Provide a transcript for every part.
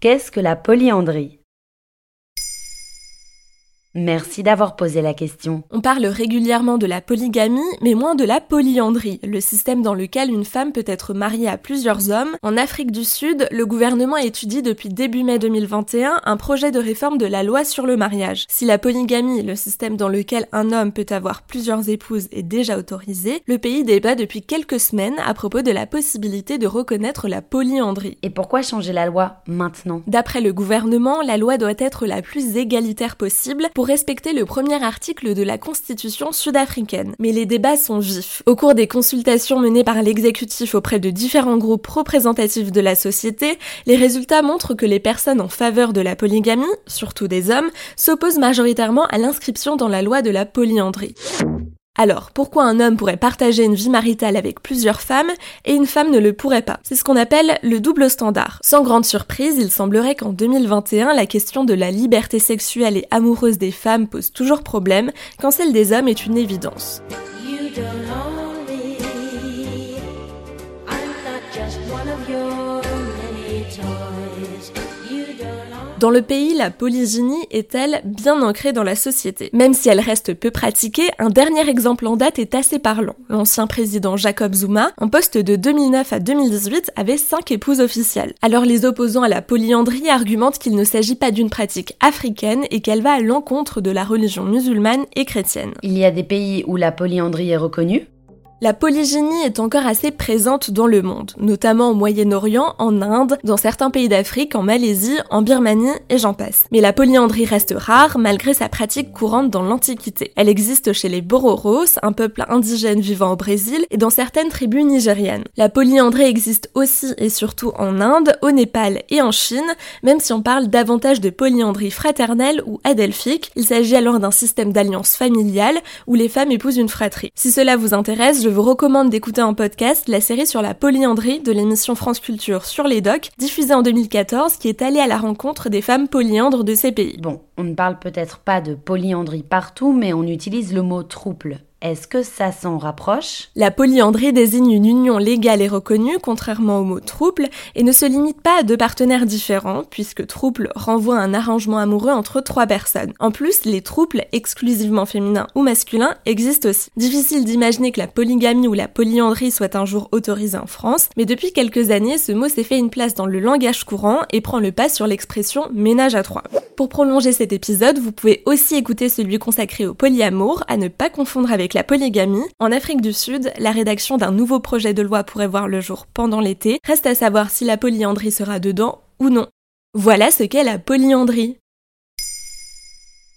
Qu'est-ce que la polyandrie? Merci d'avoir posé la question. On parle régulièrement de la polygamie, mais moins de la polyandrie, le système dans lequel une femme peut être mariée à plusieurs hommes. En Afrique du Sud, le gouvernement étudie depuis début mai 2021 un projet de réforme de la loi sur le mariage. Si la polygamie, le système dans lequel un homme peut avoir plusieurs épouses, est déjà autorisé, le pays débat depuis quelques semaines à propos de la possibilité de reconnaître la polyandrie. Et pourquoi changer la loi maintenant? D'après le gouvernement, la loi doit être la plus égalitaire possible pour respecter le premier article de la Constitution sud-africaine. Mais les débats sont vifs. Au cours des consultations menées par l'exécutif auprès de différents groupes représentatifs de la société, les résultats montrent que les personnes en faveur de la polygamie, surtout des hommes, s'opposent majoritairement à l'inscription dans la loi de la polyandrie. Alors, pourquoi un homme pourrait partager une vie maritale avec plusieurs femmes et une femme ne le pourrait pas? C'est ce qu'on appelle le double standard. Sans grande surprise, il semblerait qu'en 2021, la question de la liberté sexuelle et amoureuse des femmes pose toujours problème quand celle des hommes est une évidence. Dans le pays, la polygynie est-elle bien ancrée dans la société Même si elle reste peu pratiquée, un dernier exemple en date est assez parlant. L'ancien président Jacob Zuma, en poste de 2009 à 2018, avait cinq épouses officielles. Alors les opposants à la polyandrie argumentent qu'il ne s'agit pas d'une pratique africaine et qu'elle va à l'encontre de la religion musulmane et chrétienne. Il y a des pays où la polyandrie est reconnue la polygynie est encore assez présente dans le monde, notamment au Moyen-Orient, en Inde, dans certains pays d'Afrique, en Malaisie, en Birmanie et j'en passe. Mais la polyandrie reste rare malgré sa pratique courante dans l'Antiquité. Elle existe chez les Bororos, un peuple indigène vivant au Brésil, et dans certaines tribus nigériennes. La polyandrie existe aussi et surtout en Inde, au Népal et en Chine, même si on parle davantage de polyandrie fraternelle ou adelphique, il s'agit alors d'un système d'alliance familiale où les femmes épousent une fratrie. Si cela vous intéresse, vous recommande d'écouter en podcast la série sur la polyandrie de l'émission France Culture sur les docs, diffusée en 2014, qui est allée à la rencontre des femmes polyandres de ces pays. Bon, on ne parle peut-être pas de polyandrie partout, mais on utilise le mot trouble. Est-ce que ça s'en rapproche? La polyandrie désigne une union légale et reconnue, contrairement au mot trouble, et ne se limite pas à deux partenaires différents, puisque trouble renvoie à un arrangement amoureux entre trois personnes. En plus, les trouples, exclusivement féminins ou masculins, existent aussi. Difficile d'imaginer que la polygamie ou la polyandrie soit un jour autorisée en France, mais depuis quelques années, ce mot s'est fait une place dans le langage courant et prend le pas sur l'expression ménage à trois. Pour prolonger cet épisode, vous pouvez aussi écouter celui consacré au polyamour, à ne pas confondre avec la polygamie. En Afrique du Sud, la rédaction d'un nouveau projet de loi pourrait voir le jour pendant l'été. Reste à savoir si la polyandrie sera dedans ou non. Voilà ce qu'est la polyandrie.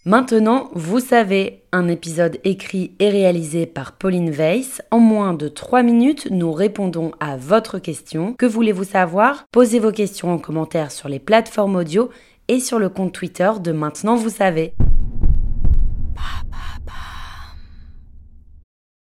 Maintenant, vous savez, un épisode écrit et réalisé par Pauline Weiss. En moins de 3 minutes, nous répondons à votre question. Que voulez-vous savoir? Posez vos questions en commentaire sur les plateformes audio et sur le compte Twitter de Maintenant, vous savez.